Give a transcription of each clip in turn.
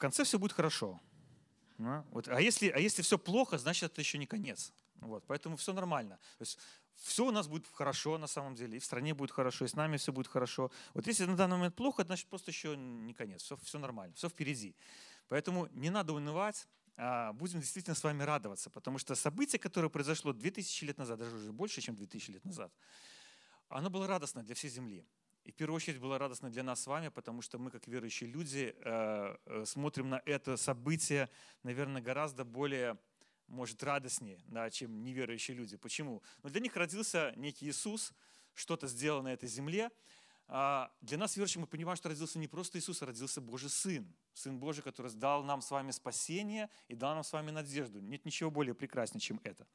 конце все будет хорошо. Ну, вот. А, если, а если все плохо, значит, это еще не конец. Вот. Поэтому все нормально. То есть все у нас будет хорошо на самом деле, и в стране будет хорошо, и с нами все будет хорошо. Вот если на данный момент плохо, значит просто еще не конец, все, все нормально, все впереди. Поэтому не надо унывать, а будем действительно с вами радоваться, потому что событие, которое произошло 2000 лет назад, даже уже больше, чем 2000 лет назад, оно было радостно для всей земли. И в первую очередь было радостно для нас с вами, потому что мы, как верующие люди, э, э, смотрим на это событие, наверное, гораздо более, может, радостнее, да, чем неверующие люди. Почему? Но для них родился некий Иисус, что-то сделал на этой земле. А для нас, верующих, мы понимаем, что родился не просто Иисус, а родился Божий Сын. Сын Божий, который дал нам с вами спасение и дал нам с вами надежду. Нет ничего более прекраснее, чем это.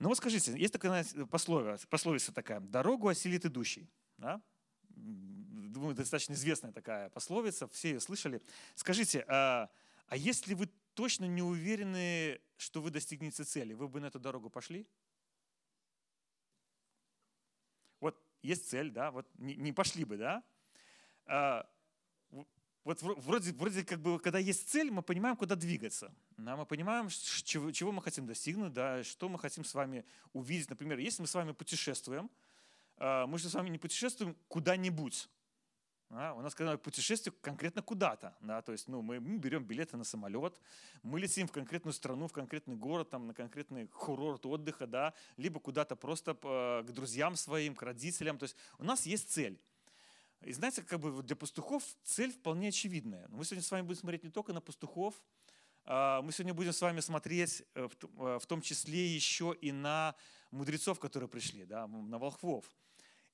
Ну вот скажите, есть такая пословица, пословица такая, «Дорогу осилит идущий». Да? Думаю, достаточно известная такая пословица, все ее слышали. Скажите, а, а если вы точно не уверены, что вы достигнете цели, вы бы на эту дорогу пошли? Вот есть цель, да, вот не, не пошли бы, да? А, вот вроде, вроде как бы, когда есть цель, мы понимаем, куда двигаться. Да, мы понимаем, чего, чего мы хотим достигнуть, да, что мы хотим с вами увидеть. Например, если мы с вами путешествуем, мы же с вами не путешествуем куда-нибудь. Да? У нас когда путешествие конкретно куда-то. Да? То есть ну, мы, берем билеты на самолет, мы летим в конкретную страну, в конкретный город, там, на конкретный курорт отдыха, да? либо куда-то просто к друзьям своим, к родителям. То есть у нас есть цель. И знаете, как бы для пастухов цель вполне очевидная. Мы сегодня с вами будем смотреть не только на пастухов, а, мы сегодня будем с вами смотреть э, в том числе еще и на мудрецов, которые пришли, да, на волхвов.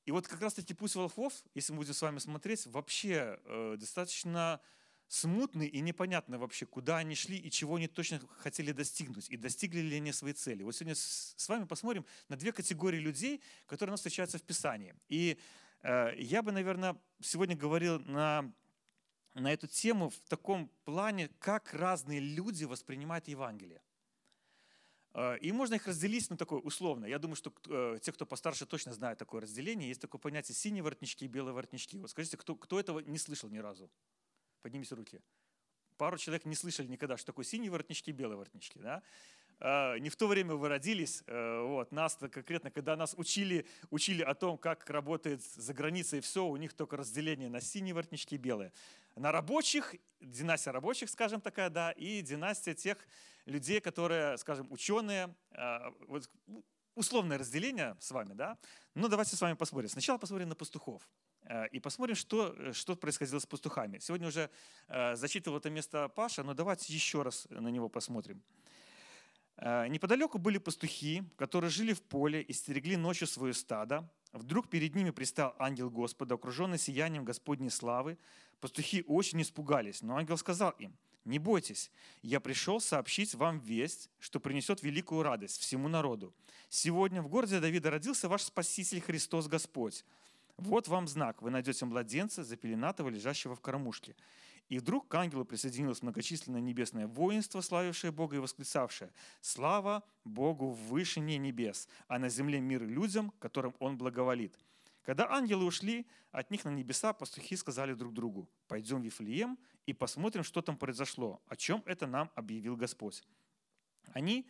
И вот как раз-таки путь волхвов, если мы будем с вами смотреть, вообще э, достаточно смутный и непонятно вообще, куда они шли и чего они точно хотели достигнуть, и достигли ли они свои цели. Вот сегодня с вами посмотрим на две категории людей, которые у нас встречаются в Писании. И э, я бы, наверное, сегодня говорил на, на эту тему в таком плане, как разные люди воспринимают Евангелие. Э, и можно их разделить, ну, такое условно. Я думаю, что э, те, кто постарше, точно знают такое разделение. Есть такое понятие синие воротнички и белые воротнички. Вот скажите, кто, кто этого не слышал ни разу? Поднимите руки. Пару человек не слышали никогда, что такое синие воротнички и белые воротнички. Да? Э, не в то время вы родились. Вот, нас конкретно, когда нас учили, учили о том, как работает за границей все, у них только разделение на синие воротнички и белые. На рабочих, династия рабочих, скажем такая, да, и династия тех людей, которые, скажем, ученые, э, вот, условное разделение с вами, да. Но давайте с вами посмотрим. Сначала посмотрим на пастухов. Э, и посмотрим, что, что происходило с пастухами. Сегодня уже зачитывал это место Паша, но давайте еще раз на него посмотрим. Э, неподалеку были пастухи, которые жили в поле и стерегли ночью свое стадо. Вдруг перед ними пристал ангел Господа, окруженный сиянием Господней славы. Пастухи очень испугались, но ангел сказал им, «Не бойтесь, я пришел сообщить вам весть, что принесет великую радость всему народу. Сегодня в городе Давида родился ваш Спаситель Христос Господь. Вот вам знак, вы найдете младенца, запеленатого, лежащего в кормушке». И вдруг к ангелу присоединилось многочисленное небесное воинство, славившее Бога и восклицавшее «Слава Богу в вышине небес, а на земле мир людям, которым Он благоволит». Когда ангелы ушли, от них на небеса пастухи сказали друг другу, «Пойдем в Вифлеем и посмотрим, что там произошло, о чем это нам объявил Господь». Они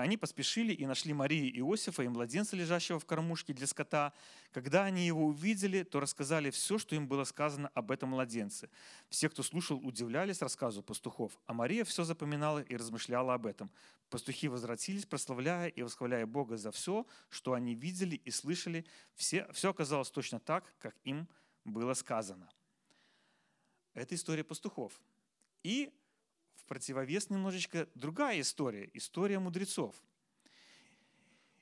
они поспешили и нашли Марию и Иосифа и младенца, лежащего в кормушке для скота. Когда они его увидели, то рассказали все, что им было сказано об этом младенце. Все, кто слушал, удивлялись рассказу пастухов, а Мария все запоминала и размышляла об этом. Пастухи возвратились, прославляя и восхваляя Бога за все, что они видели и слышали. Все, все оказалось точно так, как им было сказано. Это история пастухов. И противовес немножечко другая история, история мудрецов.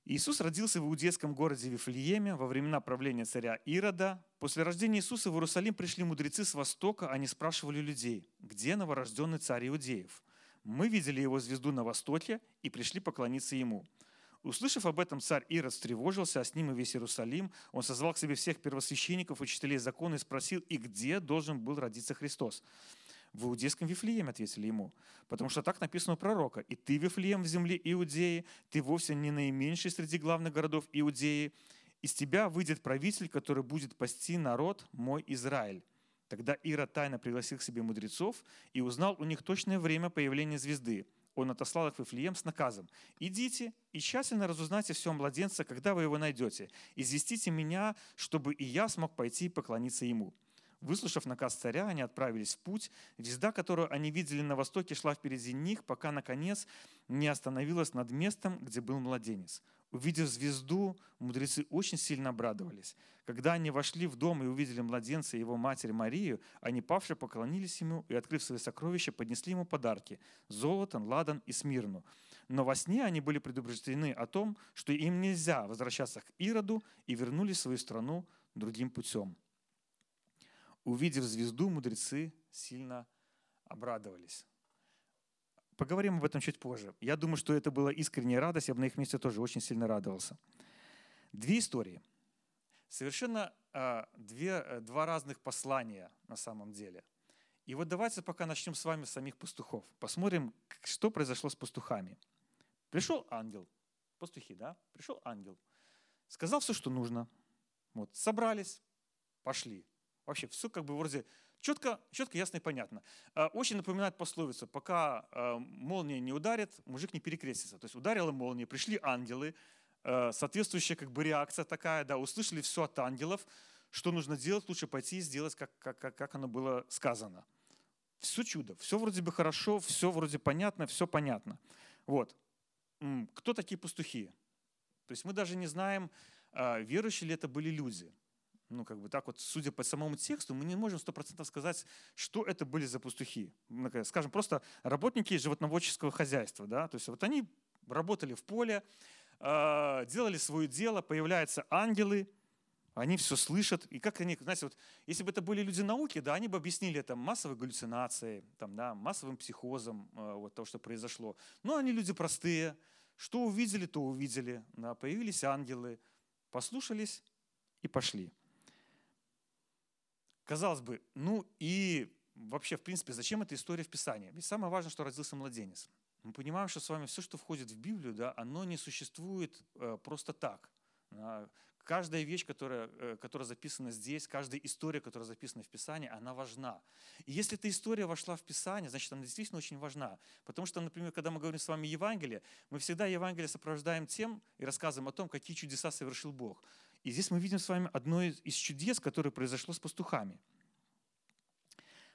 Иисус родился в иудейском городе Вифлееме во времена правления царя Ирода. После рождения Иисуса в Иерусалим пришли мудрецы с востока, они спрашивали людей, где новорожденный царь иудеев? Мы видели его звезду на востоке и пришли поклониться ему. Услышав об этом, царь Ирод встревожился, а с ним и весь Иерусалим. Он созвал к себе всех первосвященников, учителей закона и спросил, и где должен был родиться Христос. В иудейском Вифлееме ответили ему, потому что так написано у пророка. И ты, Вифлеем в земле Иудеи, ты вовсе не наименьший среди главных городов Иудеи. Из тебя выйдет правитель, который будет пасти народ мой Израиль. Тогда Ира тайно пригласил к себе мудрецов и узнал у них точное время появления звезды. Он отослал их в Вифлеем с наказом. «Идите и тщательно разузнайте все о младенце, когда вы его найдете. Известите меня, чтобы и я смог пойти и поклониться ему». Выслушав наказ царя, они отправились в путь. Звезда, которую они видели на востоке, шла впереди них, пока, наконец, не остановилась над местом, где был младенец. Увидев звезду, мудрецы очень сильно обрадовались. Когда они вошли в дом и увидели младенца и его матерь Марию, они, павшие, поклонились ему и, открыв свои сокровища, поднесли ему подарки – золото, ладан и смирну. Но во сне они были предупреждены о том, что им нельзя возвращаться к Ироду и вернулись в свою страну другим путем. Увидев звезду, мудрецы сильно обрадовались. Поговорим об этом чуть позже. Я думаю, что это была искренняя радость, я бы на их месте тоже очень сильно радовался. Две истории. Совершенно э, две, э, два разных послания на самом деле. И вот давайте пока начнем с вами самих пастухов. Посмотрим, что произошло с пастухами. Пришел ангел, пастухи, да? Пришел ангел, сказал все, что нужно. Вот, собрались, пошли. Вообще все как бы вроде четко, четко, ясно и понятно. А, очень напоминает пословицу, пока а, молния не ударит, мужик не перекрестится. То есть ударила молния, пришли ангелы, а, соответствующая как бы реакция такая, да, услышали все от ангелов, что нужно делать, лучше пойти и сделать, как, как, как оно было сказано. Все чудо, все вроде бы хорошо, все вроде понятно, все понятно. Вот. Кто такие пастухи? То есть мы даже не знаем, верующие ли это были люди ну, как бы так вот, судя по самому тексту, мы не можем сто процентов сказать, что это были за пастухи. Скажем, просто работники животноводческого хозяйства, да, то есть вот они работали в поле, а, делали свое дело, появляются ангелы, они все слышат, и как они, знаете, вот, если бы это были люди науки, да, они бы объяснили это массовой галлюцинацией, там, да, массовым психозом, а, вот того, что произошло. Но они люди простые, что увидели, то увидели, да, появились ангелы, послушались и пошли. Казалось бы, ну и вообще, в принципе, зачем эта история в Писании? Ведь самое важное, что родился младенец. Мы понимаем, что с вами все, что входит в Библию, да, оно не существует э, просто так. Каждая вещь, которая, э, которая записана здесь, каждая история, которая записана в Писании, она важна. И если эта история вошла в Писание, значит, она действительно очень важна. Потому что, например, когда мы говорим с вами Евангелие, мы всегда Евангелие сопровождаем тем и рассказываем о том, какие чудеса совершил Бог. И здесь мы видим с вами одно из чудес, которое произошло с пастухами.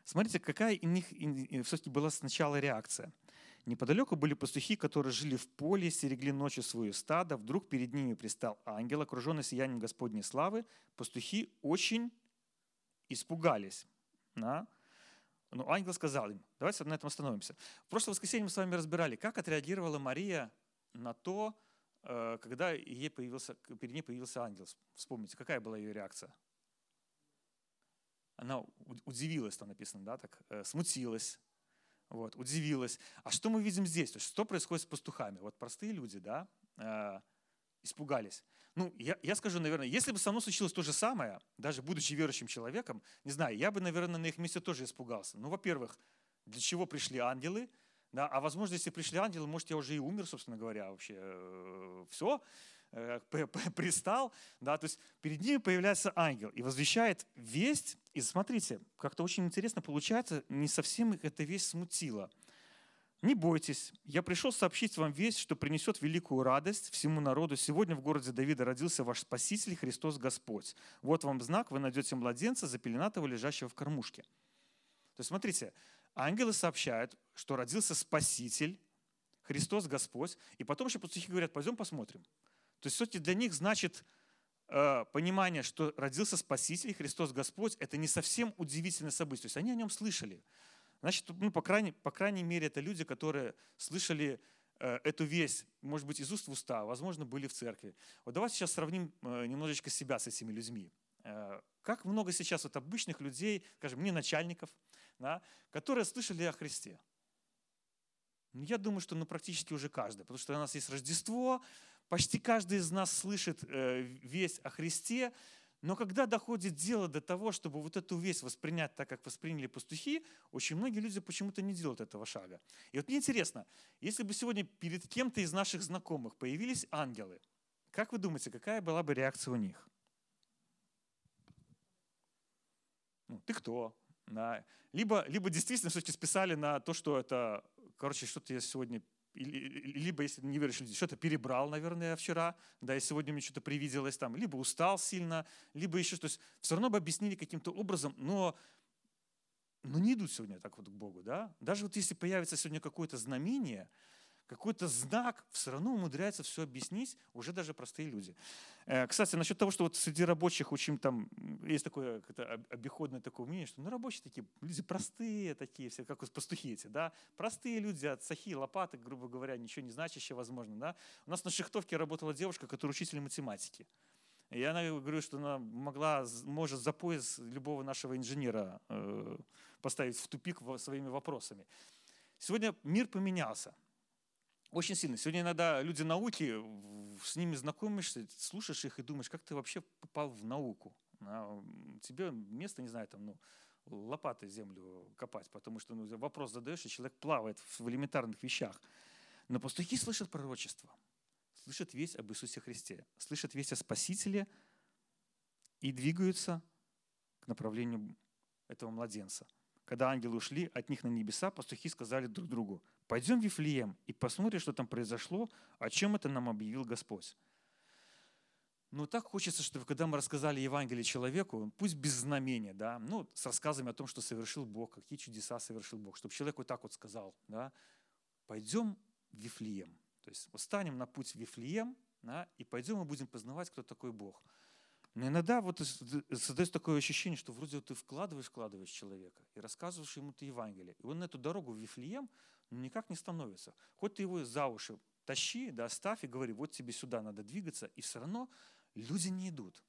Смотрите, какая у них все-таки была сначала реакция. Неподалеку были пастухи, которые жили в поле, стерегли ночью свое стадо. Вдруг перед ними пристал ангел, окруженный сиянием Господней славы. Пастухи очень испугались. Да? Но ангел сказал им, давайте на этом остановимся. В прошлое воскресенье мы с вами разбирали, как отреагировала Мария на то, когда ей появился, перед ней появился ангел. Вспомните, какая была ее реакция? Она удивилась, там написано, да, так, э, смутилась, вот, удивилась. А что мы видим здесь? То есть, что происходит с пастухами? Вот простые люди, да, э, испугались. Ну, я, я скажу, наверное, если бы со мной случилось то же самое, даже будучи верующим человеком, не знаю, я бы, наверное, на их месте тоже испугался. Ну, во-первых, для чего пришли ангелы? Да, а возможно, если пришли ангелы, может, я уже и умер, собственно говоря, вообще. Э, Все, э, пристал. Да, то есть перед ними появляется ангел и возвещает весть. И смотрите, как-то очень интересно получается, не совсем их эта весть смутила. Не бойтесь, я пришел сообщить вам весть, что принесет великую радость всему народу. Сегодня в городе Давида родился ваш Спаситель Христос Господь. Вот вам знак, вы найдете младенца, запеленатого, лежащего в кормушке. То есть смотрите, ангелы сообщают, что родился Спаситель, Христос Господь, и потом еще пастухи говорят, пойдем посмотрим. То есть, сути, для них значит э, понимание, что родился Спаситель, Христос Господь, это не совсем удивительное событие. То есть они о нем слышали. Значит, ну, по, крайней, по крайней мере, это люди, которые слышали э, эту весть, может быть, из уст в уста, возможно, были в церкви. Вот давайте сейчас сравним э, немножечко себя с этими людьми. Э, как много сейчас вот обычных людей, скажем, не начальников, да, которые слышали о Христе. Ну, я думаю, что ну, практически уже каждый, потому что у нас есть Рождество, почти каждый из нас слышит э, весть о Христе, но когда доходит дело до того, чтобы вот эту весть воспринять так, как восприняли пастухи, очень многие люди почему-то не делают этого шага. И вот мне интересно, если бы сегодня перед кем-то из наших знакомых появились ангелы, как вы думаете, какая была бы реакция у них? Ну, ты кто? Либо, либо действительно все-таки списали на то, что это, короче, что-то я сегодня либо, если не веришь люди, что-то перебрал, наверное, вчера, да, и сегодня мне что-то привиделось там, либо устал сильно, либо еще, то есть все равно бы объяснили каким-то образом, но, но не идут сегодня так вот к Богу, да. Даже вот если появится сегодня какое-то знамение, какой-то знак, все равно умудряется все объяснить уже даже простые люди. Э, кстати, насчет того, что вот среди рабочих очень там, есть такое обиходное такое мнение, что ну, рабочие такие люди простые такие, все как пастухи эти, да, простые люди от сахи, лопаты, грубо говоря, ничего не значащие, возможно, да. У нас на шехтовке работала девушка, которая учитель математики. И она говорит, что она могла, может за пояс любого нашего инженера э, поставить в тупик своими вопросами. Сегодня мир поменялся. Очень сильно. Сегодня иногда люди науки, с ними знакомишься, слушаешь их и думаешь, как ты вообще попал в науку. А тебе место, не знаю, там, ну, лопатой землю копать, потому что ну, вопрос задаешь, и человек плавает в элементарных вещах. Но пастухи слышат пророчество, слышат весть об Иисусе Христе, слышат весть о Спасителе и двигаются к направлению этого младенца. Когда ангелы ушли от них на небеса, пастухи сказали друг другу, Пойдем в Вифлеем и посмотрим, что там произошло, о чем это нам объявил Господь. Но так хочется, чтобы когда мы рассказали Евангелие человеку, пусть без знамения, да, ну, с рассказами о том, что совершил Бог, какие чудеса совершил Бог, чтобы человек вот так вот сказал, да, пойдем в Вифлеем. То есть встанем на путь в Вифлеем, да, и пойдем и будем познавать, кто такой Бог. Но иногда вот создается такое ощущение, что вроде вот ты вкладываешь, вкладываешь человека и рассказываешь ему это Евангелие. И он на эту дорогу в Вифлеем никак не становится. Хоть ты его за уши тащи, да, оставь и говори, вот тебе сюда надо двигаться, и все равно люди не идут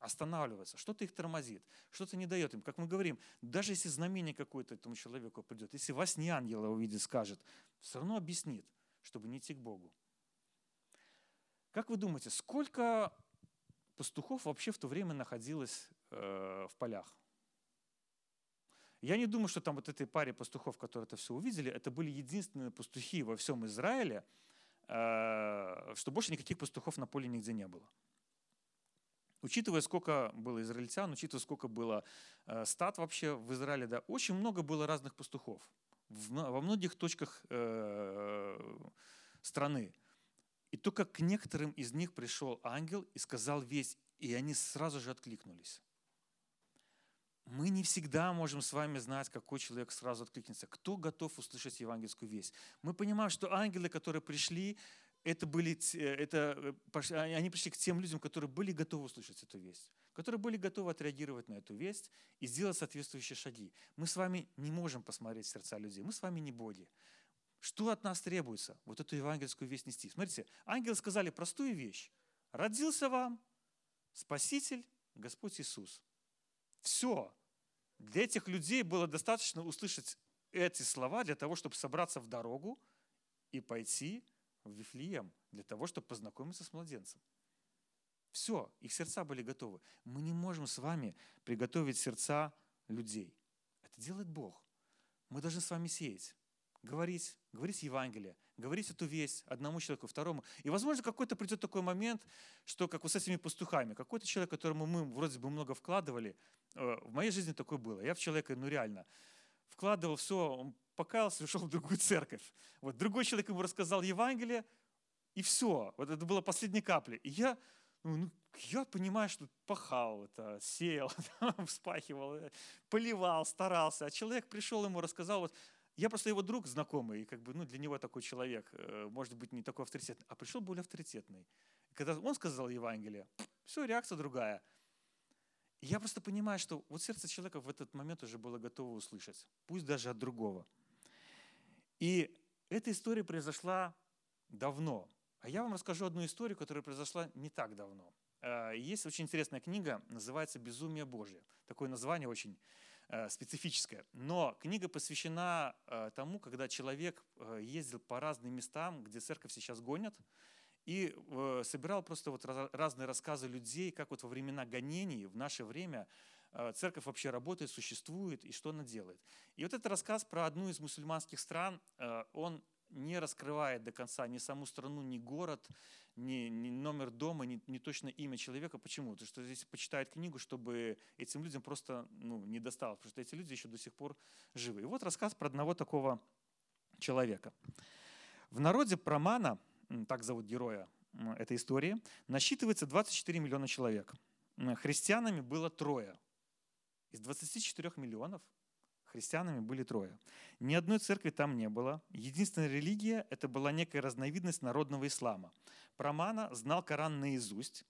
останавливаются, что-то их тормозит, что-то не дает им. Как мы говорим, даже если знамение какое-то этому человеку придет, если вас не ангела увидит, скажет, все равно объяснит, чтобы не идти к Богу. Как вы думаете, сколько пастухов вообще в то время находилось э, в полях? Я не думаю, что там вот этой паре пастухов, которые это все увидели, это были единственные пастухи во всем Израиле, э, что больше никаких пастухов на поле нигде не было. Учитывая, сколько было израильтян, учитывая, сколько было э, стад вообще в Израиле, да, очень много было разных пастухов во многих точках страны. И только к некоторым из них пришел ангел и сказал весь, и они сразу же откликнулись мы не всегда можем с вами знать, какой человек сразу откликнется. Кто готов услышать евангельскую весть? Мы понимаем, что ангелы, которые пришли, это были, это, э, они пришли к тем людям, которые были готовы услышать эту весть, которые были готовы отреагировать на эту весть и сделать соответствующие шаги. Мы с вами не можем посмотреть сердца людей, мы с вами не боги. Что от нас требуется? Вот эту евангельскую весть нести. Смотрите, ангелы сказали простую вещь. Родился вам Спаситель, Господь Иисус. Все. Для этих людей было достаточно услышать эти слова для того, чтобы собраться в дорогу и пойти в Вифлеем для того, чтобы познакомиться с младенцем. Все, их сердца были готовы. Мы не можем с вами приготовить сердца людей. Это делает Бог. Мы должны с вами сеять, говорить, говорить Евангелие, говорить эту весть одному человеку, второму. И, возможно, какой-то придет такой момент, что как вот с этими пастухами, какой-то человек, которому мы вроде бы много вкладывали, э, в моей жизни такое было. Я в человека, ну реально, вкладывал все, он покаялся, ушел в другую церковь. Вот другой человек ему рассказал Евангелие, и все. Вот это было последней капли. И я, ну, ну я понимаю, что пахал, это, сеял, вспахивал, э, поливал, старался. А человек пришел ему, рассказал, вот я просто его друг знакомый, и как бы, ну, для него такой человек, э, может быть, не такой авторитетный, а пришел более авторитетный. Когда он сказал Евангелие, все, реакция другая. Я просто понимаю, что вот сердце человека в этот момент уже было готово услышать, пусть даже от другого. И эта история произошла давно. А я вам расскажу одну историю, которая произошла не так давно. Э, есть очень интересная книга, называется «Безумие Божье». Такое название очень специфическая. Но книга посвящена э, тому, когда человек э, ездил по разным местам, где церковь сейчас гонят, и собирал просто вот разные рассказы людей, как вот во времена гонений, в наше время, церковь вообще работает, существует и что она делает. И вот этот рассказ про одну из мусульманских стран, он не раскрывает до конца ни саму страну, ни город, ни, ни номер дома, ни, ни точно имя человека. Почему? Потому что здесь почитают книгу, чтобы этим людям просто ну, не досталось, потому что эти люди еще до сих пор живы. И вот рассказ про одного такого человека. В народе Промана, так зовут героя этой истории, насчитывается 24 миллиона человек. Христианами было трое. Из 24 миллионов христианами были трое. Ни одной церкви там не было. Единственная религия – это была некая разновидность народного ислама. Промана знал Коран наизусть,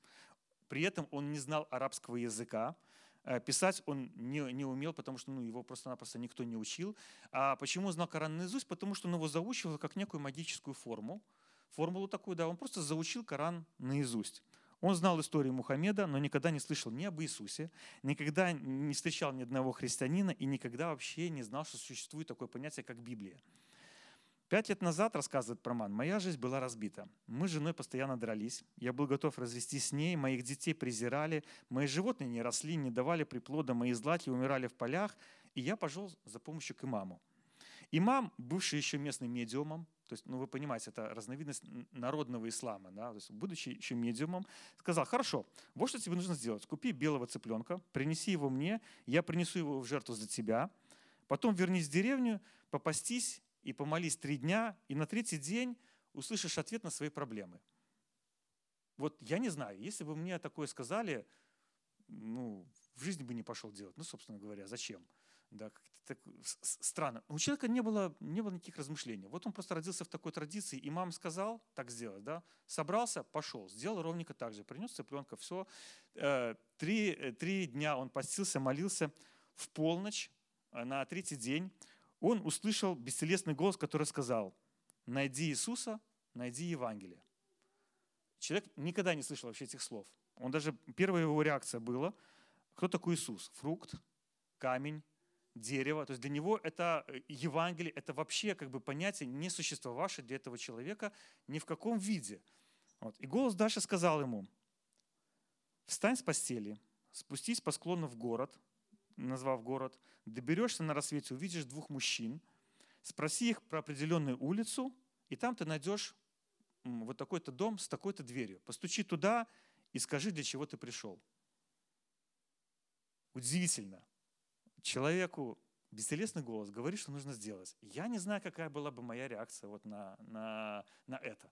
при этом он не знал арабского языка, э, Писать он не, не умел, потому что ну, его просто-напросто никто не учил. А почему знал Коран наизусть? Потому что он его заучивал как некую магическую форму. Формулу такую, да, он просто заучил Коран наизусть. Он знал историю Мухаммеда, но никогда не слышал ни об Иисусе, никогда не встречал ни одного христианина и никогда вообще не знал, что существует такое понятие, как Библия. Пять лет назад, рассказывает Проман, моя жизнь была разбита. Мы с женой постоянно дрались. Я был готов развестись с ней, моих детей презирали, мои животные не росли, не давали приплода, мои злаки умирали в полях, и я пошел за помощью к имаму. Имам, бывший еще местным медиумом, то есть, ну вы понимаете, это разновидность народного ислама, да, то есть, будучи еще медиумом, сказал, хорошо, вот что тебе нужно сделать. Купи белого цыпленка, принеси его мне, я принесу его в жертву за тебя, потом вернись в деревню, попастись и помолись три дня, и на третий день услышишь ответ на свои проблемы. Вот я не знаю, если бы мне такое сказали, ну, в жизни бы не пошел делать. Ну, собственно говоря, зачем? Да, так странно. У человека не было, не было никаких размышлений. Вот он просто родился в такой традиции, и мама сказал так сделать. Да? Собрался, пошел, сделал ровненько так же. Принес цыпленка, все. Э, три, э, три дня он постился, молился. В полночь, э, на третий день, он услышал бестелесный голос, который сказал, найди Иисуса, найди Евангелие. Человек никогда не слышал вообще этих слов. Он даже, первая его реакция была, кто такой Иисус? Фрукт, камень, дерево. То есть для него это э, Евангелие, это вообще как бы понятие, не существовавшее для этого человека ни в каком виде. Вот. И голос дальше сказал ему, встань с постели, спустись по склону в город, назвав город, доберешься на рассвете, увидишь двух мужчин, спроси их про определенную улицу, и там ты найдешь вот такой-то дом с такой-то дверью. Постучи туда и скажи, для чего ты пришел. Удивительно человеку бестелесный голос говорит, что нужно сделать. Я не знаю, какая была бы моя реакция вот на, на, на это.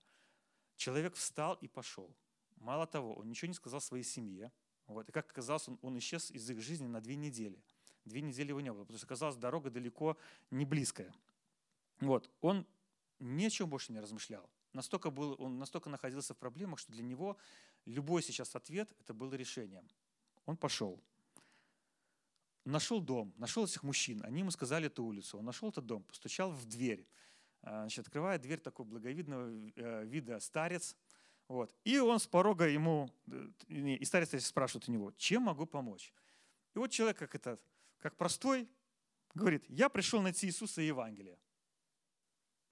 Человек встал и пошел. Мало того, он ничего не сказал своей семье. Вот. И как оказалось, он, он исчез из их жизни на две недели. Две недели его не было, потому что оказалось, дорога далеко не близкая. Вот. Он ни о чем больше не размышлял. Настолько был, он настолько находился в проблемах, что для него любой сейчас ответ это было решением. Он пошел нашел дом, нашел этих мужчин, они ему сказали эту улицу, он нашел этот дом, постучал в дверь. А, значит, открывает дверь такой благовидного э, вида старец, вот. И он с порога ему, э, и старец спрашивает у него, чем могу помочь? И вот человек, как это, как простой, говорит, я пришел найти Иисуса и Евангелие.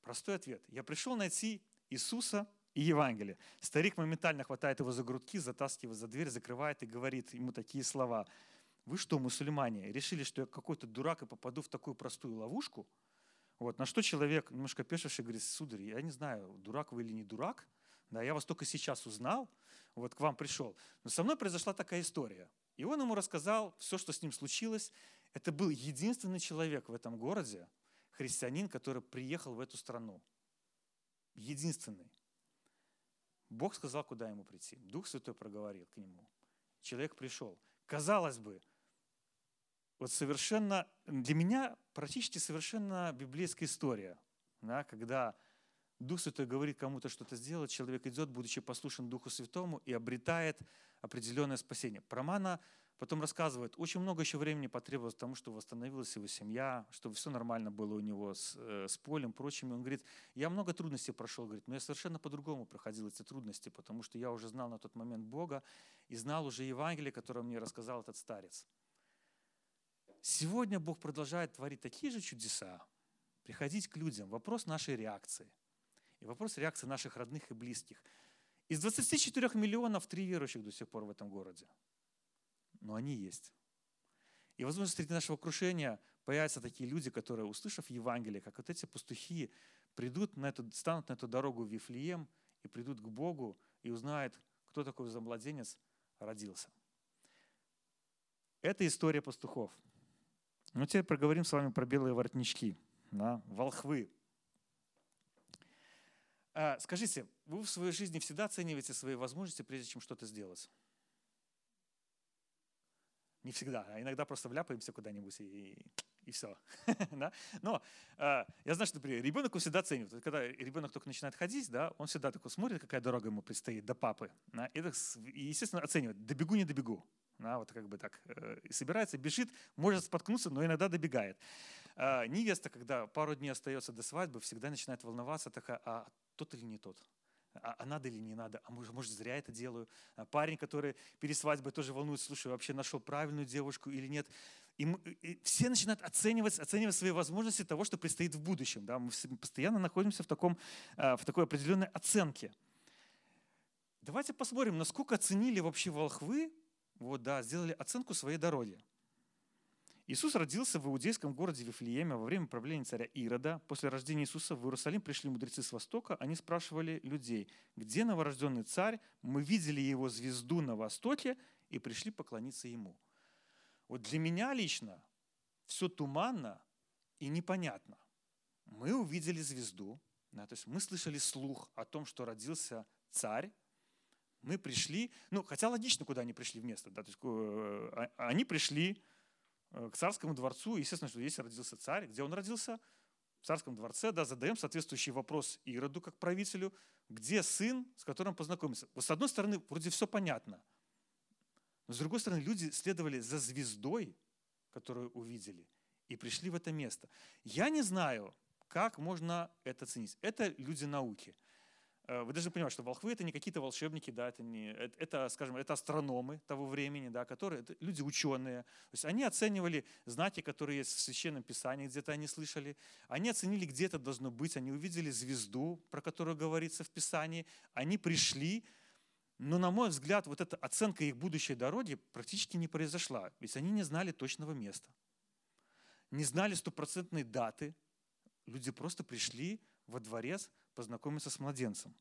Простой ответ. Я пришел найти Иисуса и Евангелие. Старик моментально хватает его за грудки, затаскивает за дверь, закрывает и говорит ему такие слова – вы что, мусульмане, решили, что я какой-то дурак и попаду в такую простую ловушку? Вот, на что человек, немножко пешивший, говорит, сударь, я не знаю, дурак вы или не дурак, да, я вас только сейчас узнал, вот к вам пришел. Но со мной произошла такая история. И он ему рассказал все, что с ним случилось. Это был единственный человек в этом городе, христианин, который приехал в эту страну. Единственный. Бог сказал, куда ему прийти. Дух Святой проговорил к нему. Человек пришел. Казалось бы, вот совершенно, для меня практически совершенно библейская история, да, когда Дух Святой говорит кому-то что-то сделать, человек идет, будучи послушен Духу Святому, и обретает определенное спасение. Промана потом рассказывает, очень много еще времени потребовалось тому, чтобы восстановилась его семья, чтобы все нормально было у него с, э, с полем, прочими. Он говорит, я много трудностей прошел, говорит, но я совершенно по-другому проходил эти трудности, потому что я уже знал на тот момент Бога и знал уже Евангелие, которое мне рассказал этот старец. Сегодня Бог продолжает творить такие же чудеса, приходить к людям. Вопрос нашей реакции. И вопрос реакции наших родных и близких. Из 24 миллионов три верующих до сих пор в этом городе. Но они есть. И, возможно, среди нашего окружения появятся такие люди, которые, услышав Евангелие, как вот эти пастухи, придут на эту, станут на эту дорогу в Вифлеем и придут к Богу и узнают, кто такой за младенец родился. Это история пастухов. Ну, теперь проговорим с вами про белые воротнички, да, волхвы. А, скажите, вы в своей жизни всегда оцениваете свои возможности, прежде чем что-то сделать? Не всегда, а иногда просто вляпаемся куда-нибудь и, и все. Но э, я знаю, что, например, ребенок всегда оценивает. Когда ребенок только начинает ходить, да, он всегда такой смотрит, какая дорога ему предстоит до папы. Да, и, и, естественно, оценивает, добегу, не добегу. Да, вот как бы так. Э, собирается, бежит, может споткнуться, но иногда добегает. Э, невеста, когда пару дней остается до свадьбы, всегда начинает волноваться, такая, а тот или не тот? а, а надо или не надо, а может, может зря это делаю. А парень, который перед свадьбой тоже волнуется, слушай, вообще нашел правильную девушку или нет. И, и все начинают оценивать, оценивать свои возможности того, что предстоит в будущем. Да? Мы постоянно находимся в, таком, а, в такой определенной оценке. Давайте посмотрим, насколько оценили вообще волхвы, вот, да, сделали оценку своей дороги. Иисус родился в иудейском городе Вифлееме во время правления царя Ирода. После рождения Иисуса в Иерусалим пришли мудрецы с востока. Они спрашивали людей, где новорожденный царь? Мы видели его звезду на востоке и пришли поклониться ему. Вот для меня лично все туманно и непонятно. Мы увидели звезду, да, то есть мы слышали слух о том, что родился царь, мы пришли, ну, хотя логично, куда они пришли в место, да, то есть э, а, они пришли Э, к царскому дворцу. Естественно, что здесь родился царь. Где он родился? В царском дворце. Да, задаем соответствующий вопрос Ироду, как правителю. Где сын, с которым познакомиться? Вот с одной стороны, вроде все понятно. Но с другой стороны, люди следовали за звездой, которую увидели, и пришли в это место. Я не знаю, как можно это оценить. Это люди науки. Э, вы должны понимать, что волхвы это не какие-то волшебники, да, это, не, это, скажем, это астрономы того времени, да, которые, это люди ученые. То есть они оценивали знаки, которые есть в Священном Писании, где-то они слышали. Они оценили, где это должно быть. Они увидели звезду, про которую говорится в Писании. Они пришли, но, на мой взгляд, вот эта оценка их будущей дороги практически не произошла. Ведь они не знали точного места, не знали стопроцентной даты. Люди просто пришли во дворец, познакомиться с младенцем.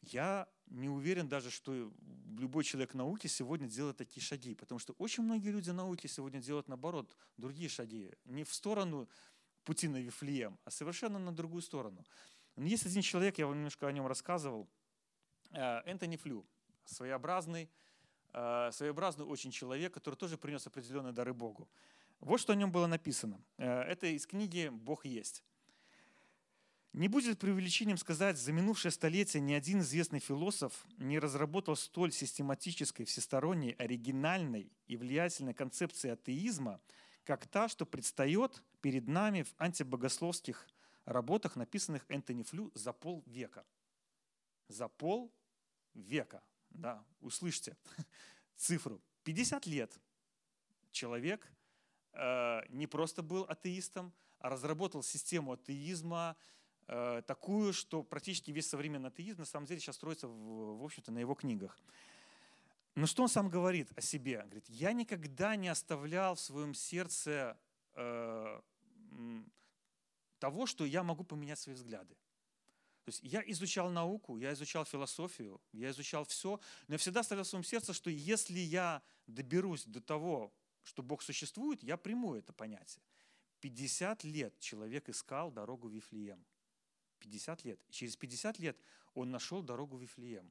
Я не уверен даже, что любой человек науки сегодня делает такие шаги, потому что очень многие люди науки сегодня делают, наоборот, другие шаги. Не в сторону пути на Вифлеем, а совершенно на другую сторону. Есть один человек, я вам немножко о нем рассказывал, э, Энтони Флю, своеобразный, э, своеобразный очень человек, который тоже принес определенные дары Богу. Вот что о нем было написано. Э, это из книги «Бог есть». Не будет преувеличением сказать, за минувшее столетие ни один известный философ не разработал столь систематической, всесторонней, оригинальной и влиятельной концепции атеизма, как та, что предстает перед нами в антибогословских работах, написанных Энтони Флю за полвека. За полвека. Да, услышьте цифру. 50 лет человек э, не просто был атеистом, а разработал систему атеизма, Э, такую, что практически весь современный атеизм на самом деле сейчас строится, в, в общем-то, на его книгах. Но что он сам говорит о себе? Говорит, я никогда не оставлял в своем сердце э, того, что я могу поменять свои взгляды. То есть я изучал науку, я изучал философию, я изучал все, но я всегда оставлял в своем сердце, что если я доберусь до того, что Бог существует, я приму это понятие. 50 лет человек искал дорогу в Вифлеем. 50 лет. И через 50 лет он нашел дорогу в Вифлеем.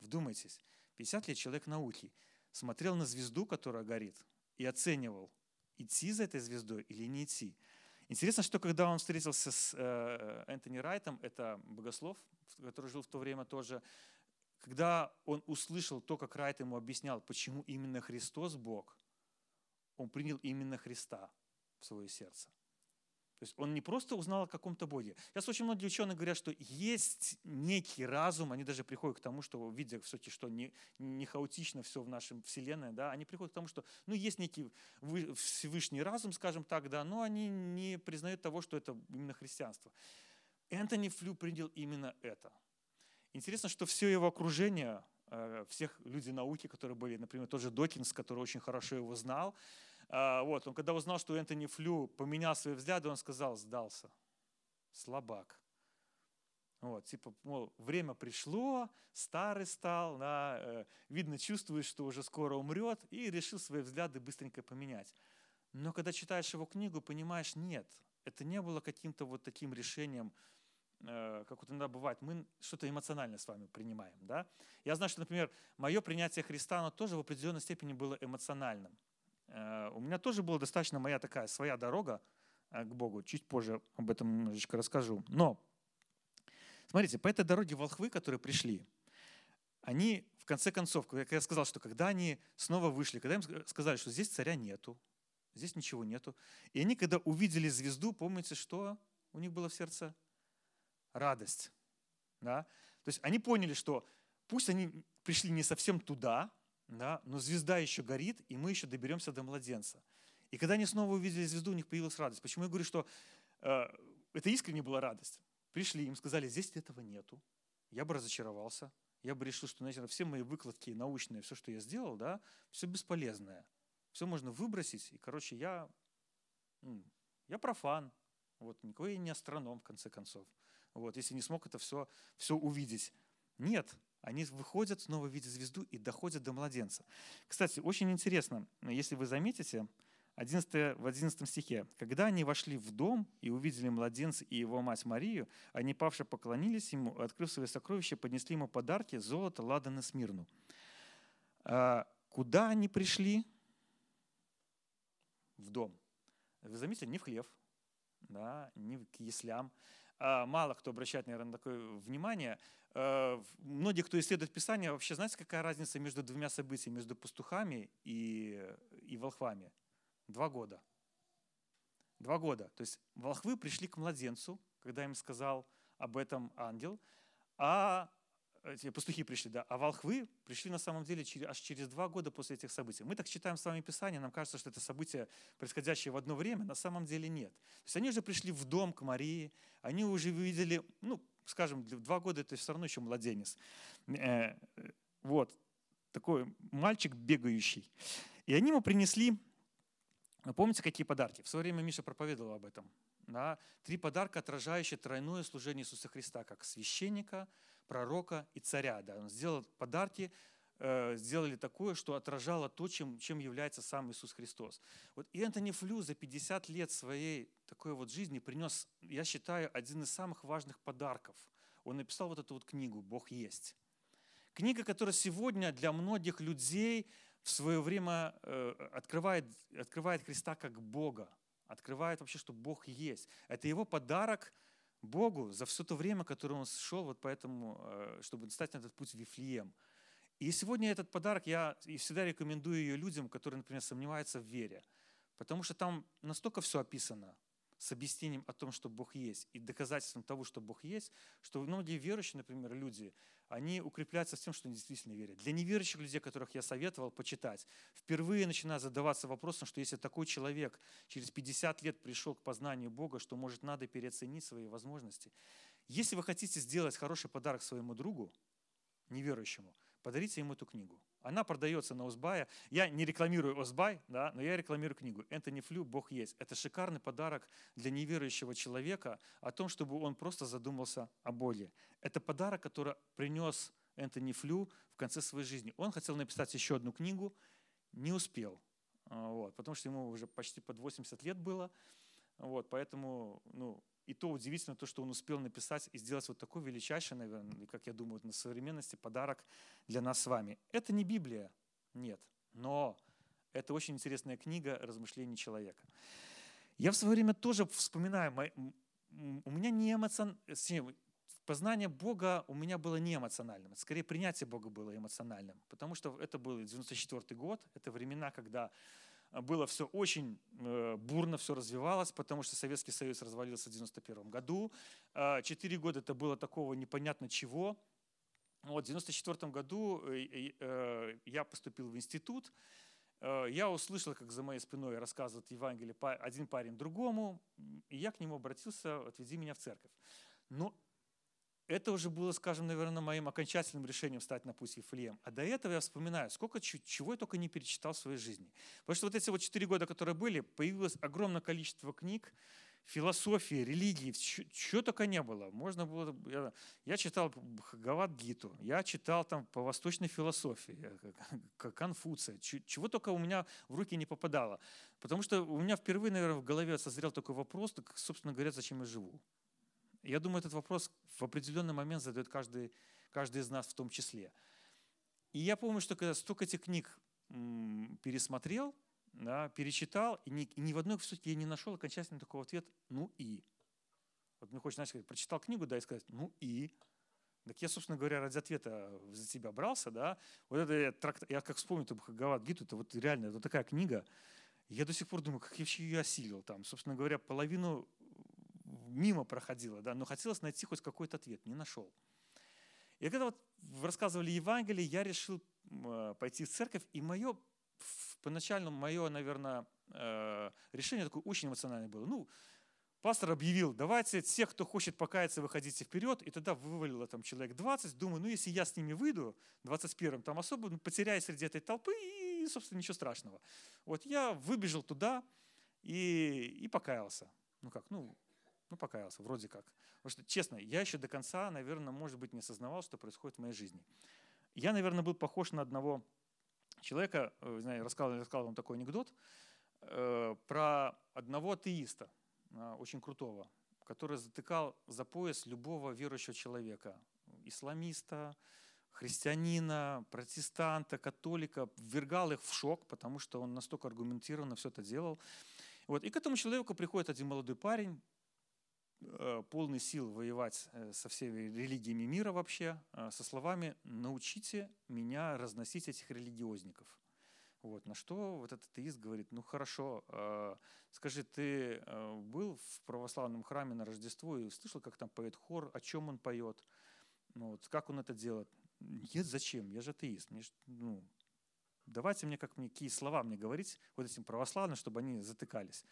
Вдумайтесь, 50 лет человек науки смотрел на звезду, которая горит, и оценивал, идти за этой звездой или не идти. Интересно, что когда он встретился с э, Энтони Райтом, это богослов, который жил в то время тоже, когда он услышал то, как Райт ему объяснял, почему именно Христос Бог, он принял именно Христа в свое сердце. То есть он не просто узнал о каком-то Боге. Сейчас очень многие ученые говорят, что есть некий разум, они даже приходят к тому, что, видя все-таки, что не, не хаотично все в нашем Вселенной, да, они приходят к тому, что ну, есть некий Всевышний разум, скажем так, да, но они не признают того, что это именно христианство. Энтони Флю принял именно это. Интересно, что все его окружение, э, всех людей науки, которые были, например, тот же Докинс, который очень хорошо его знал, вот, он когда узнал, что Энтони Флю поменял свои взгляды, он сказал, сдался, слабак. Вот, типа, мол, время пришло, старый стал, да, э, видно, чувствует, что уже скоро умрет, и решил свои взгляды быстренько поменять. Но когда читаешь его книгу, понимаешь, нет, это не было каким-то вот таким решением, э, как вот иногда бывает, мы что-то эмоционально с вами принимаем. Да? Я знаю, что, например, мое принятие Христа, оно тоже в определенной степени было эмоциональным. Э, у меня тоже была достаточно моя такая своя дорога э, к Богу. Чуть позже об этом немножечко расскажу. Но, смотрите, по этой дороге волхвы, которые пришли, они, в конце концов, как я сказал, что когда они снова вышли, когда им сказали, что здесь царя нету, здесь ничего нету, и они, когда увидели звезду, помните, что у них было в сердце? Радость. Да? То есть они поняли, что пусть они пришли не совсем туда, да, но звезда еще горит, и мы еще доберемся до младенца. И когда они снова увидели звезду, у них появилась радость. Почему я говорю, что э, это искренне была радость? Пришли, им сказали, здесь этого нету. Я бы разочаровался. Я бы решил, что знаете, все мои выкладки научные, все, что я сделал, да, все бесполезное. Все можно выбросить. И, короче, я, я профан. Вот, никакой я не астроном, в конце концов. Вот, если не смог это все, все увидеть. Нет, они выходят, снова видят звезду и доходят до младенца. Кстати, очень интересно, если вы заметите, 11, в 11 стихе. «Когда они вошли в дом и увидели младенца и его мать Марию, они, павши, поклонились ему, открыв свои сокровища, поднесли ему подарки, золото, ладан и смирну». А куда они пришли? В дом. Вы заметили, не в хлев, да, не к яслям. А мало кто обращает, наверное, на такое внимание. Э, многие, кто исследует Писание, вообще знаете, какая разница между двумя событиями, между пастухами и, и волхвами? Два года. Два года. То есть волхвы пришли к младенцу, когда им сказал об этом ангел, а эти пастухи пришли, да, а волхвы пришли на самом деле аж через два года после этих событий. Мы так читаем с вами Писание, нам кажется, что это события, происходящие в одно время, на самом деле нет. То есть они уже пришли в дом к Марии, они уже видели, ну, скажем, два года это все равно еще младенец. Э, вот, такой мальчик бегающий. И они ему принесли, помните, какие подарки? В свое время Миша проповедовал об этом. Да? Три подарка, отражающие тройное служение Иисуса Христа, как священника, пророка и царя. Да? Он сделал подарки, э, сделали такое, что отражало то, чем, чем является сам Иисус Христос. Вот и Энтони Флю за 50 лет своей такой вот жизни принес, я считаю, один из самых важных подарков. Он написал вот эту вот книгу «Бог есть». Книга, которая сегодня для многих людей в свое время э, открывает, открывает Христа как Бога, открывает вообще, что Бог есть. Это его подарок Богу за все то время, которое он шел, вот поэтому, э, чтобы стать на этот путь в Вифлеем. И сегодня этот подарок я всегда рекомендую ее людям, которые, например, сомневаются в вере. Потому что там настолько все описано с объяснением о том, что Бог есть, и доказательством того, что Бог есть, что многие верующие, например, люди, они укрепляются в тем, что они действительно верят. Для неверующих людей, которых я советовал почитать, впервые начинают задаваться вопросом, что если такой человек через 50 лет пришел к познанию Бога, что, может, надо переоценить свои возможности. Если вы хотите сделать хороший подарок своему другу, неверующему, подарите ему эту книгу. Она продается на Узбае. Я не рекламирую Узбай, да, но я рекламирую книгу «Энтони Флю. Бог есть». Это шикарный подарок для неверующего человека о том, чтобы он просто задумался о Боге. Это подарок, который принес Энтони Флю в конце своей жизни. Он хотел написать еще одну книгу, не успел, а, вот, потому что ему уже почти под 80 лет было. Вот, поэтому ну, и то удивительно то, что он успел написать и сделать вот такой величайший, наверное, как я думаю, на современности подарок для нас с вами. Это не Библия, нет, но это очень интересная книга размышлений человека. Я в свое время тоже вспоминаю, у меня не эмоционально, познание Бога у меня было не эмоциональным, скорее принятие Бога было эмоциональным, потому что это был 94 год, это времена, когда было все очень э, бурно, все развивалось, потому что Советский Союз развалился в 1991 году. А, четыре года это было такого непонятно чего. Вот, в 1994 году э, э, я поступил в институт. Я услышал, как за моей спиной рассказывает Евангелие один парень другому, и я к нему обратился, отведи меня в церковь. Но это уже было, скажем, наверное, моим окончательным решением стать на путь Ефлеем. А до этого я вспоминаю, сколько чего я только не перечитал в своей жизни. Потому что вот эти вот четыре года, которые были, появилось огромное количество книг, философии, религии, чего только не было. Можно было, я, я читал Гават Гиту, я читал там по восточной философии, э, Конфуция, чего только у меня в руки не попадало. Потому что у меня впервые, наверное, в голове созрел такой вопрос, так, собственно говоря, зачем я живу. Я думаю, этот вопрос в определенный момент задает каждый, каждый из нас в том числе. И я помню, что когда столько этих книг пересмотрел, да, перечитал, и ни, и ни в одной все-таки я не нашел окончательно такого ответа «ну и». Вот мне хочется, сказать, прочитал книгу, да, и сказать «ну и». Так я, собственно говоря, ради ответа за тебя брался, да. Вот это я, тракт, я как вспомню, это Гават Гиту, это вот реально, это такая книга. Я до сих пор думаю, как я вообще ее осилил там. Собственно говоря, половину мимо проходила, да, но хотелось найти хоть какой-то ответ, не нашел. И когда вот рассказывали Евангелие, я решил э, пойти в церковь, и мое поначалу мое, наверное, э, решение такое очень эмоциональное было. Ну, пастор объявил, давайте тех, кто хочет покаяться, выходите вперед, и тогда вывалило там человек 20, думаю, ну, если я с ними выйду, 21-м, там особо ну, потеряюсь среди этой толпы, и, собственно, ничего страшного. Вот я выбежал туда и, и покаялся. Ну как, ну, ну, покаялся, вроде как. Потому что, честно, я еще до конца, наверное, может быть, не осознавал, что происходит в моей жизни. Я, наверное, был похож на одного человека, э, знаю, рассказал, рассказал вам такой анекдот, э, про одного атеиста, э, очень крутого, который затыкал за пояс любого верующего человека, исламиста, христианина, протестанта, католика, ввергал их в шок, потому что он настолько аргументированно все это делал. Вот. И к этому человеку приходит один молодой парень, полный сил воевать э, со всеми религиями мира вообще, э, со словами «научите меня разносить этих религиозников». Вот, на что вот этот атеист говорит, ну хорошо, скажи, ты был в православном храме на Рождество и слышал, как там поет хор, о чем он поет, ну, вот, как он это делает? Нет, зачем? Я же атеист. Мне, ну, давайте мне, как мне, какие слова мне говорить вот этим православным, чтобы они затыкались.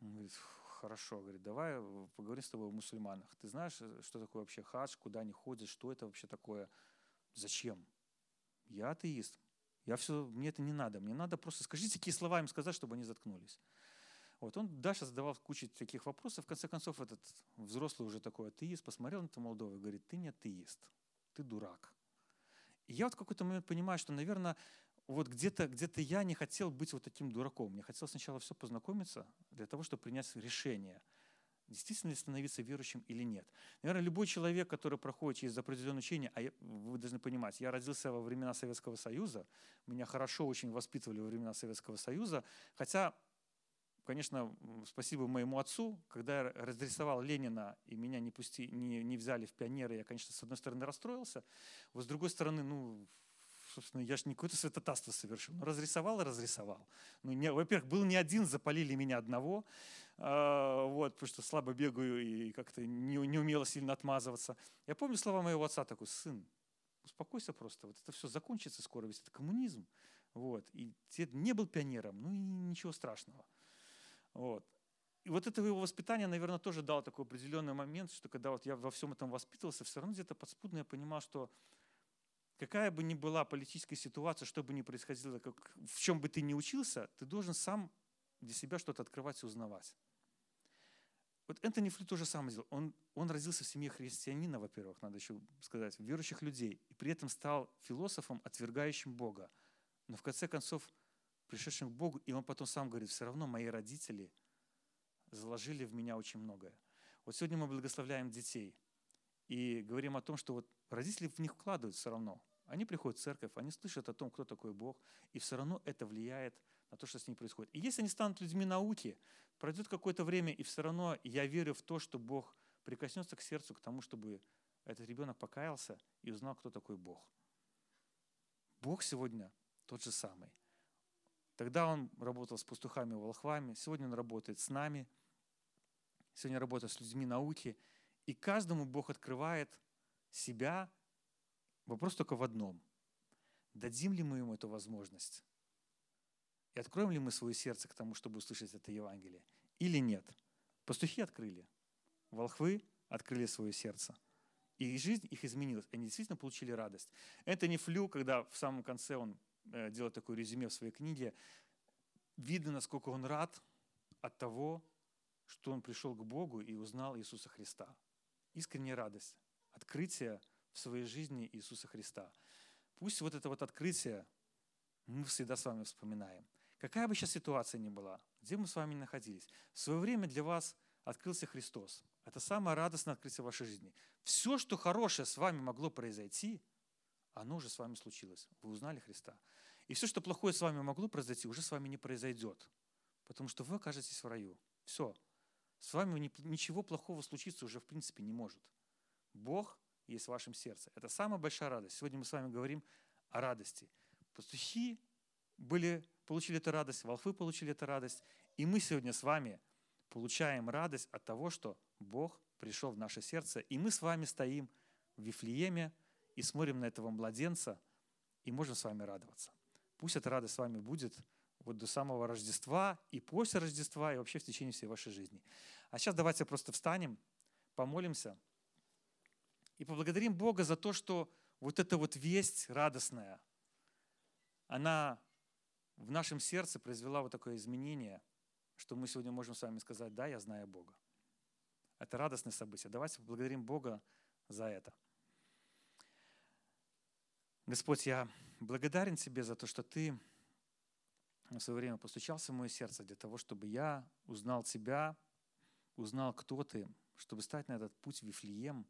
Он говорит, хорошо, говорит, давай э, поговорим с тобой о мусульманах. Ты знаешь, э, что такое вообще хадж, куда они ходят, что это вообще такое? Зачем? Я атеист. Я все, мне это не надо. Мне надо просто скажите, какие слова им сказать, чтобы они заткнулись. Вот он дальше задавал кучу таких вопросов. В конце концов, этот взрослый уже такой атеист посмотрел на этого молодого и говорит, ты не атеист, ты дурак. И я вот в какой-то момент понимаю, что, наверное, вот где-то где я не хотел быть вот таким дураком. Мне хотел сначала все познакомиться для того, чтобы принять решение, действительно ли становиться верующим или нет. Наверное, любой человек, который проходит через определенное учение, а я, вы должны понимать, я родился во времена Советского Союза, меня хорошо очень воспитывали во времена Советского Союза, хотя конечно, спасибо моему отцу, когда я разрисовал Ленина и меня не, пусти, не, не взяли в пионеры, я, конечно, с одной стороны расстроился, вот с другой стороны, ну, собственно, я же не какое-то святотатство совершил. Ну, разрисовал и разрисовал. Ну, не, во-первых, был не один, запалили меня одного, э, вот, потому что слабо бегаю и как-то не, не умела сильно отмазываться. Я помню слова моего отца такой, сын, успокойся просто, вот это все закончится скоро, ведь это коммунизм. Вот, и ты не был пионером, ну и ничего страшного. Вот. И вот это его воспитание, наверное, тоже дало такой определенный момент, что когда вот я во всем этом воспитывался, все равно где-то подспудно я понимал, что какая бы ни была политическая ситуация, что бы ни происходило, как, в чем бы ты ни учился, ты должен сам для себя что-то открывать и узнавать. Вот Энтони Флю тоже самое сделал. Он, он родился в семье христианина, во-первых, надо еще сказать, верующих людей, и при этом стал философом, отвергающим Бога. Но в конце концов, пришедшим к Богу, и он потом сам говорит, все равно мои родители заложили в меня очень многое. Вот сегодня мы благословляем детей и говорим о том, что вот родители в них вкладывают все равно. Они приходят в церковь, они слышат о том, кто такой Бог, и все равно это влияет на то, что с ними происходит. И если они станут людьми науки, пройдет какое-то время, и все равно я верю в то, что Бог прикоснется к сердцу, к тому, чтобы этот ребенок покаялся и узнал, кто такой Бог. Бог сегодня тот же самый. Тогда он работал с пастухами и волхвами, сегодня он работает с нами, сегодня работает с людьми науки, и каждому Бог открывает себя Вопрос только в одном. Дадим ли мы ему эту возможность? И откроем ли мы свое сердце к тому, чтобы услышать это Евангелие? Или нет? Пастухи открыли. Волхвы открыли свое сердце. И жизнь их изменилась. Они действительно получили радость. Это не Флю, когда в самом конце он э, делает такое резюме в своей книге, видно, насколько он рад от того, что он пришел к Богу и узнал Иисуса Христа. Искренняя радость, открытие в своей жизни Иисуса Христа. Пусть вот это вот открытие мы всегда с вами вспоминаем. Какая бы сейчас ситуация ни была, где мы с вами находились, в свое время для вас открылся Христос. Это самое радостное открытие вашей жизни. Все, что хорошее с вами могло произойти, оно уже с вами случилось. Вы узнали Христа. И все, что плохое с вами могло произойти, уже с вами не произойдет. Потому что вы окажетесь в раю. Все. С вами ничего плохого случиться уже в принципе не может. Бог есть в вашем сердце. Это самая большая радость. Сегодня мы с вами говорим о радости. Пастухи были, получили эту радость, волхвы получили эту радость. И мы сегодня с вами получаем радость от того, что Бог пришел в наше сердце. И мы с вами стоим в Вифлееме и смотрим на этого младенца, и можем с вами радоваться. Пусть эта радость с вами будет вот до самого Рождества и после Рождества, и вообще в течение всей вашей жизни. А сейчас давайте просто встанем, помолимся и поблагодарим Бога за то, что вот эта вот весть радостная, она в нашем сердце произвела вот такое изменение, что мы сегодня можем с вами сказать, да, я знаю Бога. Это радостное событие. Давайте поблагодарим Бога за это. Господь, я благодарен Тебе за то, что Ты в свое время постучался в мое сердце для того, чтобы я узнал Тебя, узнал, кто Ты, чтобы стать на этот путь Вифлеем,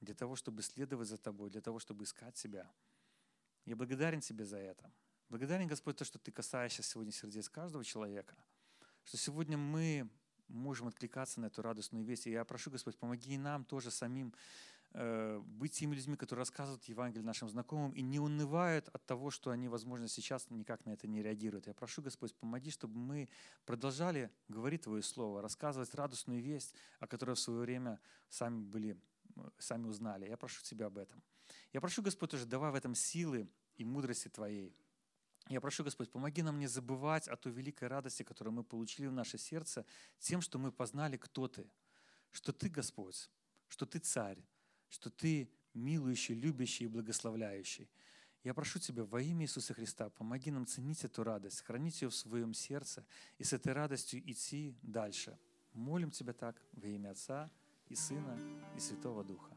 для того, чтобы следовать за Тобой, для того, чтобы искать Тебя. Я благодарен Тебе за это. Благодарен, Господь, то, что Ты касаешься сегодня сердец каждого человека, что сегодня мы можем откликаться на эту радостную весть. И я прошу, Господь, помоги и нам тоже самим быть теми людьми, которые рассказывают Евангелие нашим знакомым и не унывают от того, что они, возможно, сейчас никак на это не реагируют. Я прошу, Господь, помоги, чтобы мы продолжали говорить Твое Слово, рассказывать радостную весть, о которой в свое время сами были, сами узнали. Я прошу Тебя об этом. Я прошу, Господь, тоже давай в этом силы и мудрости Твоей. Я прошу, Господь, помоги нам не забывать о той великой радости, которую мы получили в наше сердце, тем, что мы познали, кто Ты, что Ты, Господь, что Ты Царь, что Ты милующий, любящий и благословляющий. Я прошу Тебя во имя Иисуса Христа, помоги нам ценить эту радость, хранить ее в своем сердце и с этой радостью идти дальше. Молим Тебя так во имя Отца и Сына и Святого Духа.